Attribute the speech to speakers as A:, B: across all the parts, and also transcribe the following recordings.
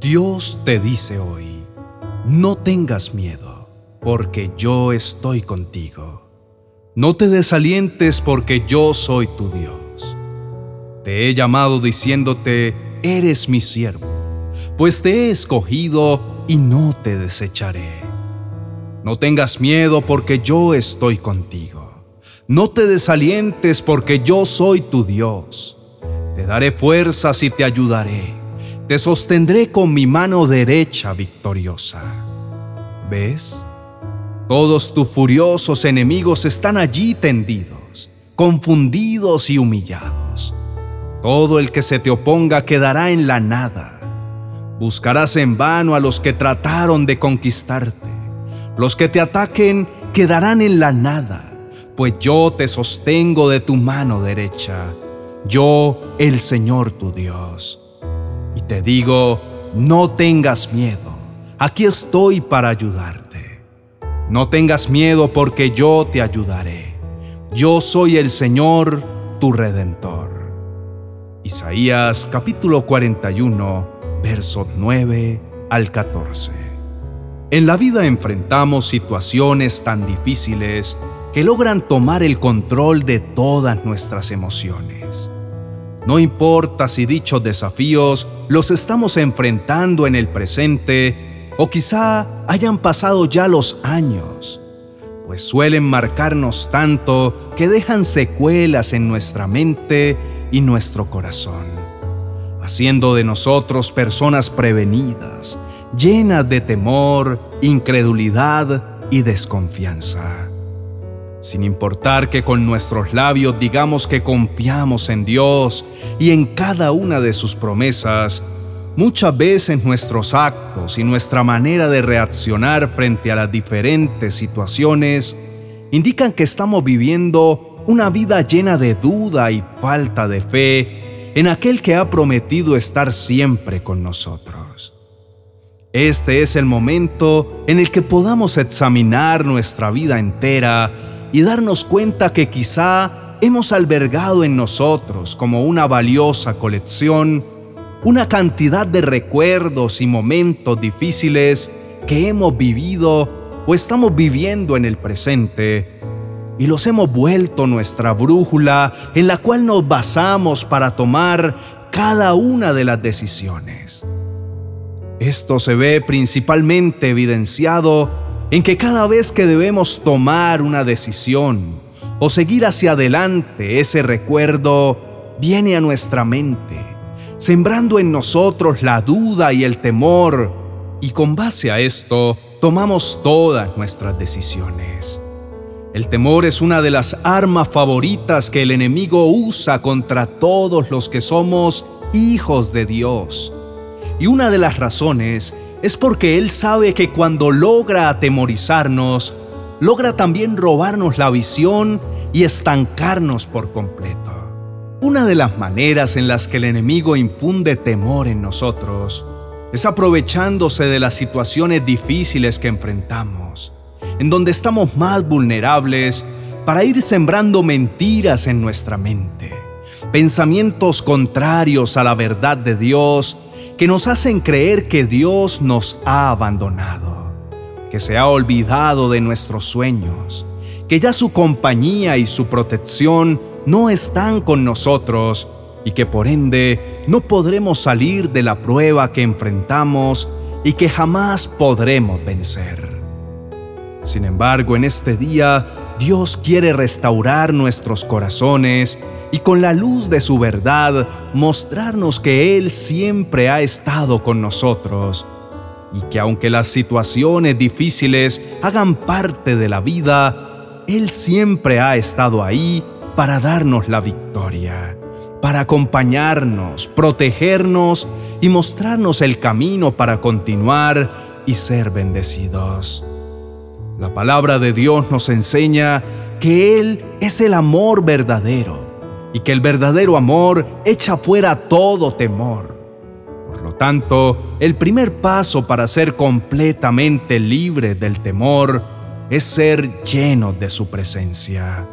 A: Dios te dice hoy, no tengas miedo, porque yo estoy contigo. No te desalientes porque yo soy tu Dios. Te he llamado diciéndote, eres mi siervo, pues te he escogido y no te desecharé. No tengas miedo porque yo estoy contigo. No te desalientes porque yo soy tu Dios. Te daré fuerzas y te ayudaré te sostendré con mi mano derecha victoriosa. ¿Ves? Todos tus furiosos enemigos están allí tendidos, confundidos y humillados. Todo el que se te oponga quedará en la nada. Buscarás en vano a los que trataron de conquistarte. Los que te ataquen quedarán en la nada, pues yo te sostengo de tu mano derecha, yo el Señor tu Dios. Te digo, no tengas miedo, aquí estoy para ayudarte. No tengas miedo porque yo te ayudaré. Yo soy el Señor, tu Redentor. Isaías capítulo 41, versos 9 al 14. En la vida enfrentamos situaciones tan difíciles que logran tomar el control de todas nuestras emociones. No importa si dichos desafíos los estamos enfrentando en el presente o quizá hayan pasado ya los años, pues suelen marcarnos tanto que dejan secuelas en nuestra mente y nuestro corazón, haciendo de nosotros personas prevenidas, llenas de temor, incredulidad y desconfianza sin importar que con nuestros labios digamos que confiamos en Dios y en cada una de sus promesas, muchas veces nuestros actos y nuestra manera de reaccionar frente a las diferentes situaciones indican que estamos viviendo una vida llena de duda y falta de fe en aquel que ha prometido estar siempre con nosotros. Este es el momento en el que podamos examinar nuestra vida entera y darnos cuenta que quizá hemos albergado en nosotros como una valiosa colección una cantidad de recuerdos y momentos difíciles que hemos vivido o estamos viviendo en el presente y los hemos vuelto nuestra brújula en la cual nos basamos para tomar cada una de las decisiones. Esto se ve principalmente evidenciado en que cada vez que debemos tomar una decisión o seguir hacia adelante, ese recuerdo viene a nuestra mente, sembrando en nosotros la duda y el temor, y con base a esto tomamos todas nuestras decisiones. El temor es una de las armas favoritas que el enemigo usa contra todos los que somos hijos de Dios. Y una de las razones es porque Él sabe que cuando logra atemorizarnos, logra también robarnos la visión y estancarnos por completo. Una de las maneras en las que el enemigo infunde temor en nosotros es aprovechándose de las situaciones difíciles que enfrentamos, en donde estamos más vulnerables para ir sembrando mentiras en nuestra mente, pensamientos contrarios a la verdad de Dios que nos hacen creer que Dios nos ha abandonado, que se ha olvidado de nuestros sueños, que ya su compañía y su protección no están con nosotros y que por ende no podremos salir de la prueba que enfrentamos y que jamás podremos vencer. Sin embargo, en este día, Dios quiere restaurar nuestros corazones y con la luz de su verdad mostrarnos que Él siempre ha estado con nosotros y que aunque las situaciones difíciles hagan parte de la vida, Él siempre ha estado ahí para darnos la victoria, para acompañarnos, protegernos y mostrarnos el camino para continuar y ser bendecidos. La palabra de Dios nos enseña que Él es el amor verdadero y que el verdadero amor echa fuera todo temor. Por lo tanto, el primer paso para ser completamente libre del temor es ser lleno de su presencia.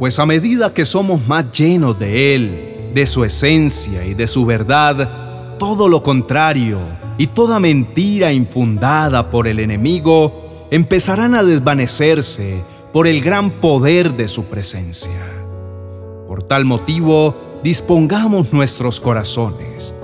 A: Pues a medida que somos más llenos de Él, de su esencia y de su verdad, todo lo contrario y toda mentira infundada por el enemigo empezarán a desvanecerse por el gran poder de su presencia. Por tal motivo, dispongamos nuestros corazones,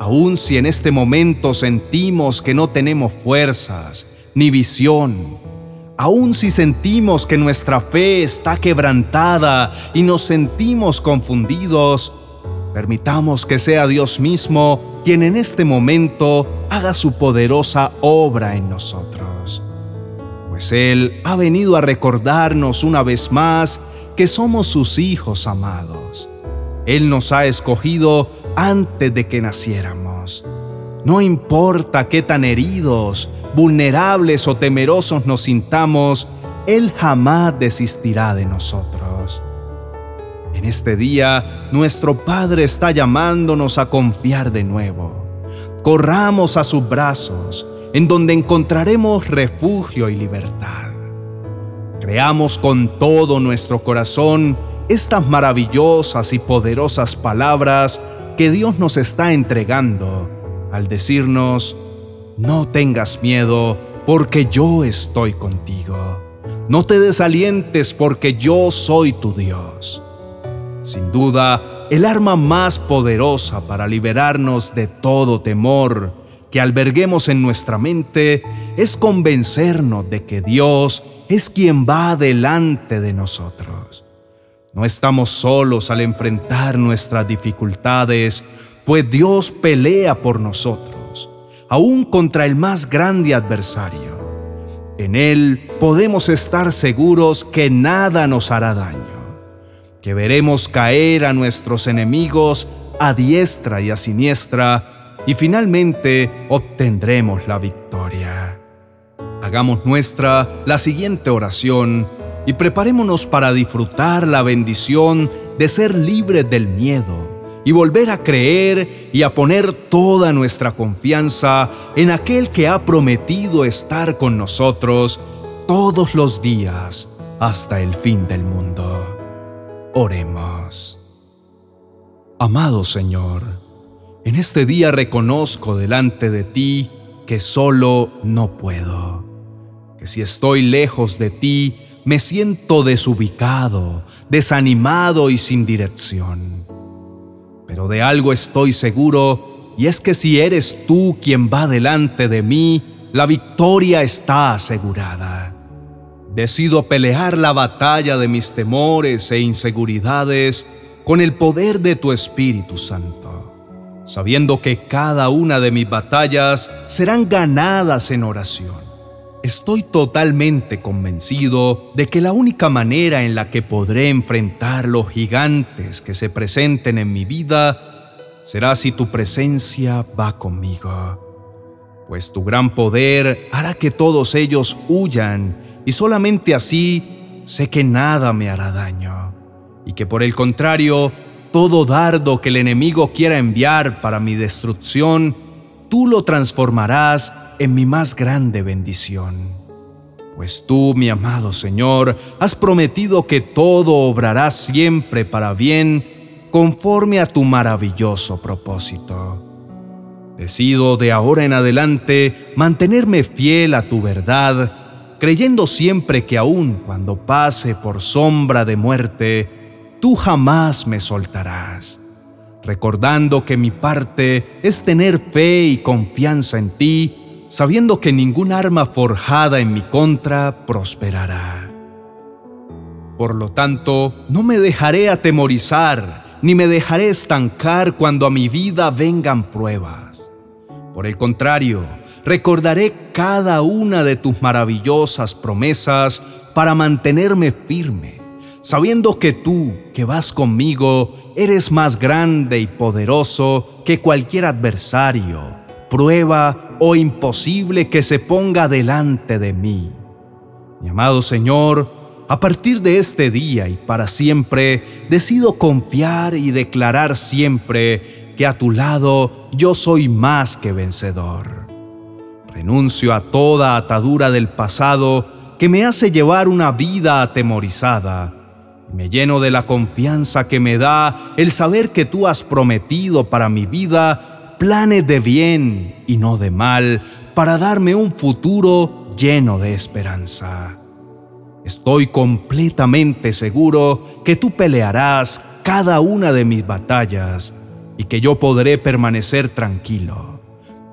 A: aun si en este momento sentimos que no tenemos fuerzas ni visión, aun si sentimos que nuestra fe está quebrantada y nos sentimos confundidos, permitamos que sea Dios mismo quien en este momento haga su poderosa obra en nosotros. Pues Él ha venido a recordarnos una vez más que somos sus hijos amados. Él nos ha escogido antes de que naciéramos. No importa qué tan heridos, vulnerables o temerosos nos sintamos, Él jamás desistirá de nosotros. En este día, nuestro Padre está llamándonos a confiar de nuevo. Corramos a sus brazos, en donde encontraremos refugio y libertad. Creamos con todo nuestro corazón estas maravillosas y poderosas palabras que Dios nos está entregando al decirnos, no tengas miedo porque yo estoy contigo. No te desalientes porque yo soy tu Dios. Sin duda, el arma más poderosa para liberarnos de todo temor que alberguemos en nuestra mente es convencernos de que Dios es quien va delante de nosotros. No estamos solos al enfrentar nuestras dificultades, pues Dios pelea por nosotros, aún contra el más grande adversario. En Él podemos estar seguros que nada nos hará daño, que veremos caer a nuestros enemigos a diestra y a siniestra, y finalmente obtendremos la victoria. Hagamos nuestra la siguiente oración y preparémonos para disfrutar la bendición de ser libres del miedo y volver a creer y a poner toda nuestra confianza en aquel que ha prometido estar con nosotros todos los días hasta el fin del mundo. Oremos. Amado Señor, en este día reconozco delante de ti que solo no puedo, que si estoy lejos de ti, me siento desubicado, desanimado y sin dirección. Pero de algo estoy seguro, y es que si eres tú quien va delante de mí, la victoria está asegurada. Decido pelear la batalla de mis temores e inseguridades con el poder de tu Espíritu Santo sabiendo que cada una de mis batallas serán ganadas en oración. Estoy totalmente convencido de que la única manera en la que podré enfrentar los gigantes que se presenten en mi vida será si tu presencia va conmigo, pues tu gran poder hará que todos ellos huyan y solamente así sé que nada me hará daño y que por el contrario todo dardo que el enemigo quiera enviar para mi destrucción, tú lo transformarás en mi más grande bendición. Pues tú, mi amado Señor, has prometido que todo obrará siempre para bien conforme a tu maravilloso propósito. Decido de ahora en adelante mantenerme fiel a tu verdad, creyendo siempre que aun cuando pase por sombra de muerte, tú jamás me soltarás, recordando que mi parte es tener fe y confianza en ti, sabiendo que ningún arma forjada en mi contra prosperará. Por lo tanto, no me dejaré atemorizar, ni me dejaré estancar cuando a mi vida vengan pruebas. Por el contrario, recordaré cada una de tus maravillosas promesas para mantenerme firme sabiendo que tú, que vas conmigo, eres más grande y poderoso que cualquier adversario, prueba o imposible que se ponga delante de mí. Mi amado Señor, a partir de este día y para siempre, decido confiar y declarar siempre que a tu lado yo soy más que vencedor. Renuncio a toda atadura del pasado que me hace llevar una vida atemorizada me lleno de la confianza que me da el saber que tú has prometido para mi vida planes de bien y no de mal, para darme un futuro lleno de esperanza. Estoy completamente seguro que tú pelearás cada una de mis batallas y que yo podré permanecer tranquilo.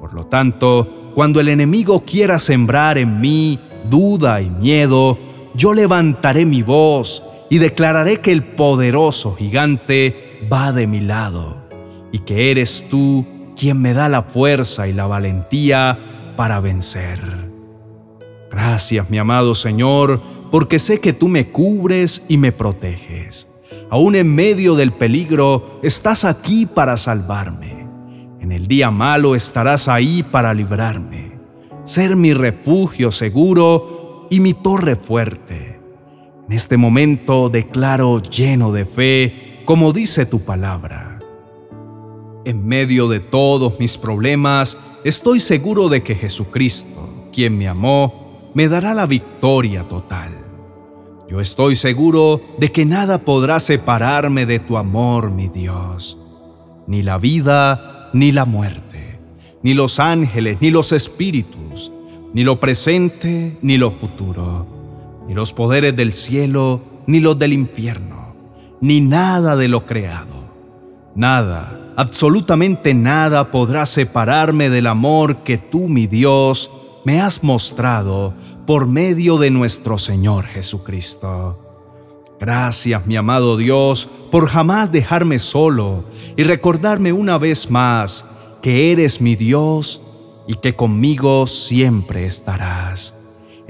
A: Por lo tanto, cuando el enemigo quiera sembrar en mí duda y miedo, yo levantaré mi voz y declararé que el poderoso gigante va de mi lado y que eres tú quien me da la fuerza y la valentía para vencer. Gracias, mi amado Señor, porque sé que tú me cubres y me proteges. Aún en medio del peligro, estás aquí para salvarme. En el día malo estarás ahí para librarme, ser mi refugio seguro y mi torre fuerte. En este momento declaro lleno de fe, como dice tu palabra. En medio de todos mis problemas, estoy seguro de que Jesucristo, quien me amó, me dará la victoria total. Yo estoy seguro de que nada podrá separarme de tu amor, mi Dios. Ni la vida, ni la muerte, ni los ángeles, ni los espíritus, ni lo presente, ni lo futuro, ni los poderes del cielo, ni los del infierno, ni nada de lo creado. Nada absolutamente nada podrá separarme del amor que tú, mi Dios, me has mostrado por medio de nuestro Señor Jesucristo. Gracias, mi amado Dios, por jamás dejarme solo y recordarme una vez más que eres mi Dios y que conmigo siempre estarás.